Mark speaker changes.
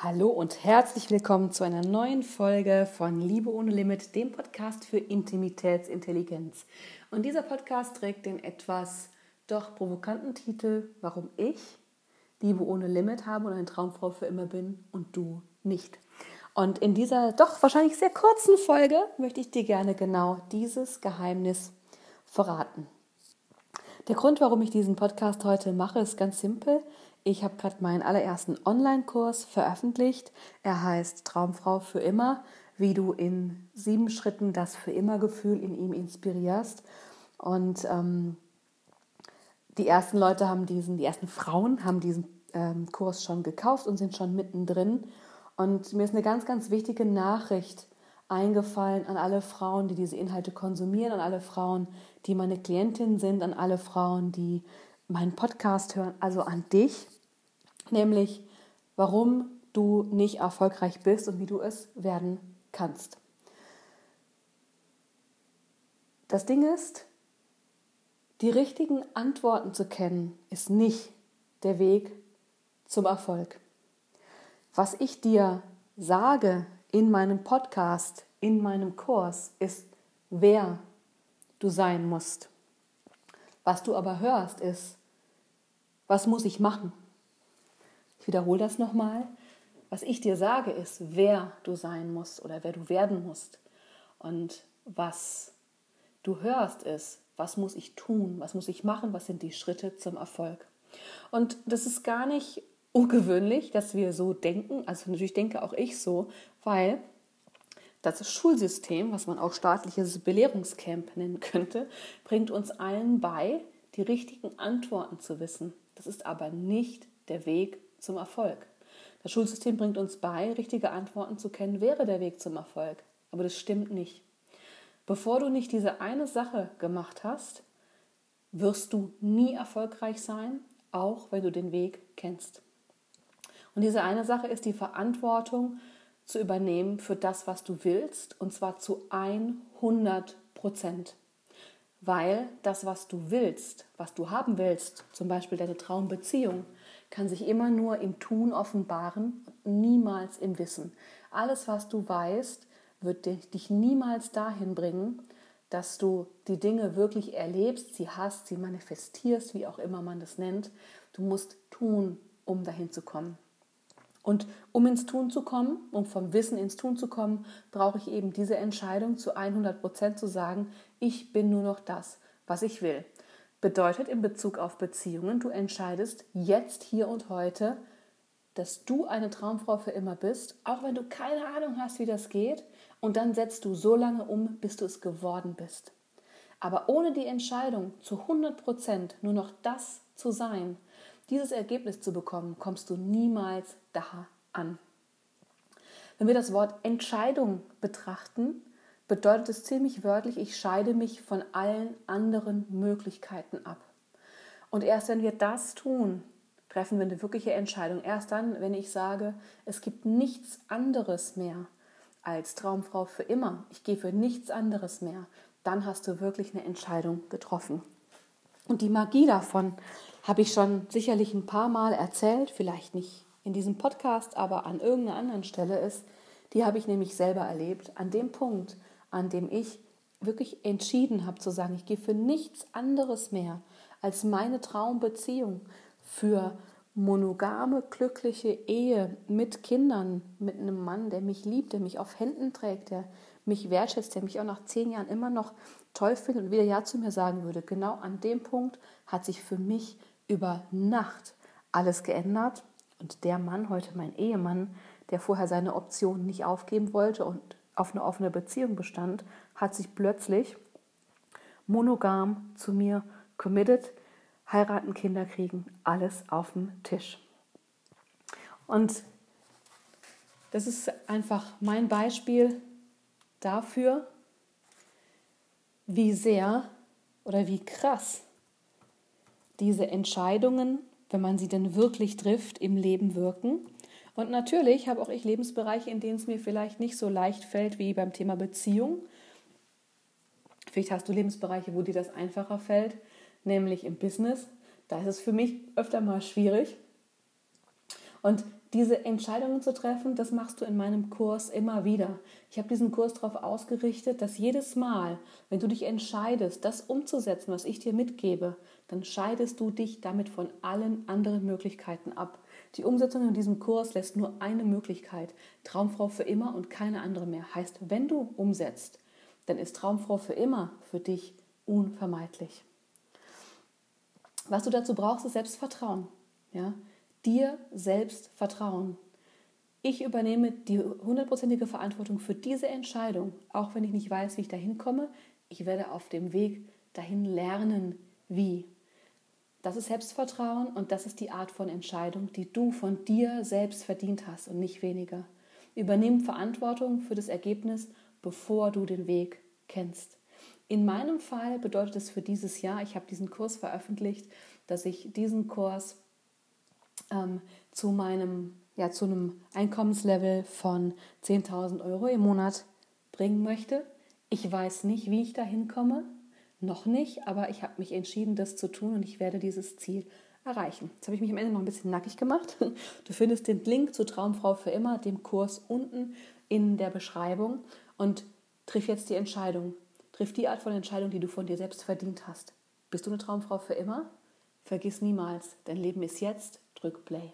Speaker 1: Hallo und herzlich willkommen zu einer neuen Folge von Liebe ohne Limit, dem Podcast für Intimitätsintelligenz. Und dieser Podcast trägt den etwas doch provokanten Titel, warum ich Liebe ohne Limit habe und eine Traumfrau für immer bin und du nicht. Und in dieser doch wahrscheinlich sehr kurzen Folge möchte ich dir gerne genau dieses Geheimnis verraten. Der Grund, warum ich diesen Podcast heute mache, ist ganz simpel. Ich habe gerade meinen allerersten Online-Kurs veröffentlicht. Er heißt Traumfrau für immer, wie du in sieben Schritten das für immer Gefühl in ihm inspirierst. Und ähm, die ersten Leute haben diesen, die ersten Frauen haben diesen ähm, Kurs schon gekauft und sind schon mittendrin. Und mir ist eine ganz, ganz wichtige Nachricht eingefallen an alle Frauen, die diese Inhalte konsumieren, an alle Frauen, die meine Klientin sind, an alle Frauen, die meinen Podcast hören, also an dich, nämlich warum du nicht erfolgreich bist und wie du es werden kannst. Das Ding ist, die richtigen Antworten zu kennen, ist nicht der Weg zum Erfolg. Was ich dir sage in meinem Podcast, in meinem Kurs, ist, wer du sein musst. Was du aber hörst, ist, was muss ich machen? Ich wiederhole das nochmal. Was ich dir sage, ist, wer du sein musst oder wer du werden musst. Und was du hörst, ist, was muss ich tun, was muss ich machen, was sind die Schritte zum Erfolg. Und das ist gar nicht ungewöhnlich, dass wir so denken. Also natürlich denke auch ich so, weil das Schulsystem, was man auch staatliches Belehrungscamp nennen könnte, bringt uns allen bei, die richtigen Antworten zu wissen. Das ist aber nicht der Weg zum Erfolg. Das Schulsystem bringt uns bei, richtige Antworten zu kennen, wäre der Weg zum Erfolg. Aber das stimmt nicht. Bevor du nicht diese eine Sache gemacht hast, wirst du nie erfolgreich sein, auch wenn du den Weg kennst. Und diese eine Sache ist die Verantwortung zu übernehmen für das, was du willst, und zwar zu 100 Prozent. Weil das, was du willst, was du haben willst, zum Beispiel deine Traumbeziehung, kann sich immer nur im Tun offenbaren, niemals im Wissen. Alles, was du weißt, wird dich niemals dahin bringen, dass du die Dinge wirklich erlebst, sie hast, sie manifestierst, wie auch immer man das nennt. Du musst tun, um dahin zu kommen. Und um ins Tun zu kommen, um vom Wissen ins Tun zu kommen, brauche ich eben diese Entscheidung zu 100 Prozent zu sagen, ich bin nur noch das, was ich will. Bedeutet in Bezug auf Beziehungen, du entscheidest jetzt, hier und heute, dass du eine Traumfrau für immer bist, auch wenn du keine Ahnung hast, wie das geht, und dann setzt du so lange um, bis du es geworden bist. Aber ohne die Entscheidung zu 100 Prozent nur noch das zu sein, dieses Ergebnis zu bekommen, kommst du niemals da an. Wenn wir das Wort Entscheidung betrachten, bedeutet es ziemlich wörtlich, ich scheide mich von allen anderen Möglichkeiten ab. Und erst wenn wir das tun, treffen wir eine wirkliche Entscheidung. Erst dann, wenn ich sage, es gibt nichts anderes mehr als Traumfrau für immer, ich gehe für nichts anderes mehr, dann hast du wirklich eine Entscheidung getroffen. Und die Magie davon habe ich schon sicherlich ein paar Mal erzählt, vielleicht nicht in diesem Podcast, aber an irgendeiner anderen Stelle ist, die habe ich nämlich selber erlebt. An dem Punkt, an dem ich wirklich entschieden habe zu sagen, ich gehe für nichts anderes mehr als meine Traumbeziehung, für monogame, glückliche Ehe mit Kindern, mit einem Mann, der mich liebt, der mich auf Händen trägt, der mich wertschätzt, der mich auch nach zehn Jahren immer noch toll findet und wieder Ja zu mir sagen würde. Genau an dem Punkt hat sich für mich über Nacht alles geändert. Und der Mann, heute mein Ehemann, der vorher seine Option nicht aufgeben wollte und auf eine offene Beziehung bestand, hat sich plötzlich monogam zu mir committed, heiraten, Kinder kriegen, alles auf dem Tisch. Und das ist einfach mein Beispiel dafür, wie sehr oder wie krass diese Entscheidungen, wenn man sie denn wirklich trifft, im Leben wirken. Und natürlich habe auch ich Lebensbereiche, in denen es mir vielleicht nicht so leicht fällt wie beim Thema Beziehung. Vielleicht hast du Lebensbereiche, wo dir das einfacher fällt, nämlich im Business. Da ist es für mich öfter mal schwierig. Und diese Entscheidungen zu treffen, das machst du in meinem Kurs immer wieder. Ich habe diesen Kurs darauf ausgerichtet, dass jedes Mal, wenn du dich entscheidest, das umzusetzen, was ich dir mitgebe, dann scheidest du dich damit von allen anderen Möglichkeiten ab. Die Umsetzung in diesem Kurs lässt nur eine Möglichkeit, Traumfrau für immer und keine andere mehr. Heißt, wenn du umsetzt, dann ist Traumfrau für immer für dich unvermeidlich. Was du dazu brauchst, ist Selbstvertrauen. Ja? dir selbst vertrauen. Ich übernehme die hundertprozentige Verantwortung für diese Entscheidung, auch wenn ich nicht weiß, wie ich dahin komme. Ich werde auf dem Weg dahin lernen, wie. Das ist Selbstvertrauen und das ist die Art von Entscheidung, die du von dir selbst verdient hast und nicht weniger. Übernimm Verantwortung für das Ergebnis, bevor du den Weg kennst. In meinem Fall bedeutet es für dieses Jahr, ich habe diesen Kurs veröffentlicht, dass ich diesen Kurs ähm, zu meinem, ja, zu einem Einkommenslevel von 10.000 Euro im Monat bringen möchte. Ich weiß nicht, wie ich da hinkomme, noch nicht, aber ich habe mich entschieden, das zu tun und ich werde dieses Ziel erreichen. Jetzt habe ich mich am Ende noch ein bisschen nackig gemacht. Du findest den Link zu Traumfrau für immer, dem Kurs unten in der Beschreibung und triff jetzt die Entscheidung. Triff die Art von Entscheidung, die du von dir selbst verdient hast. Bist du eine Traumfrau für immer? Vergiss niemals, dein Leben ist jetzt drück Play.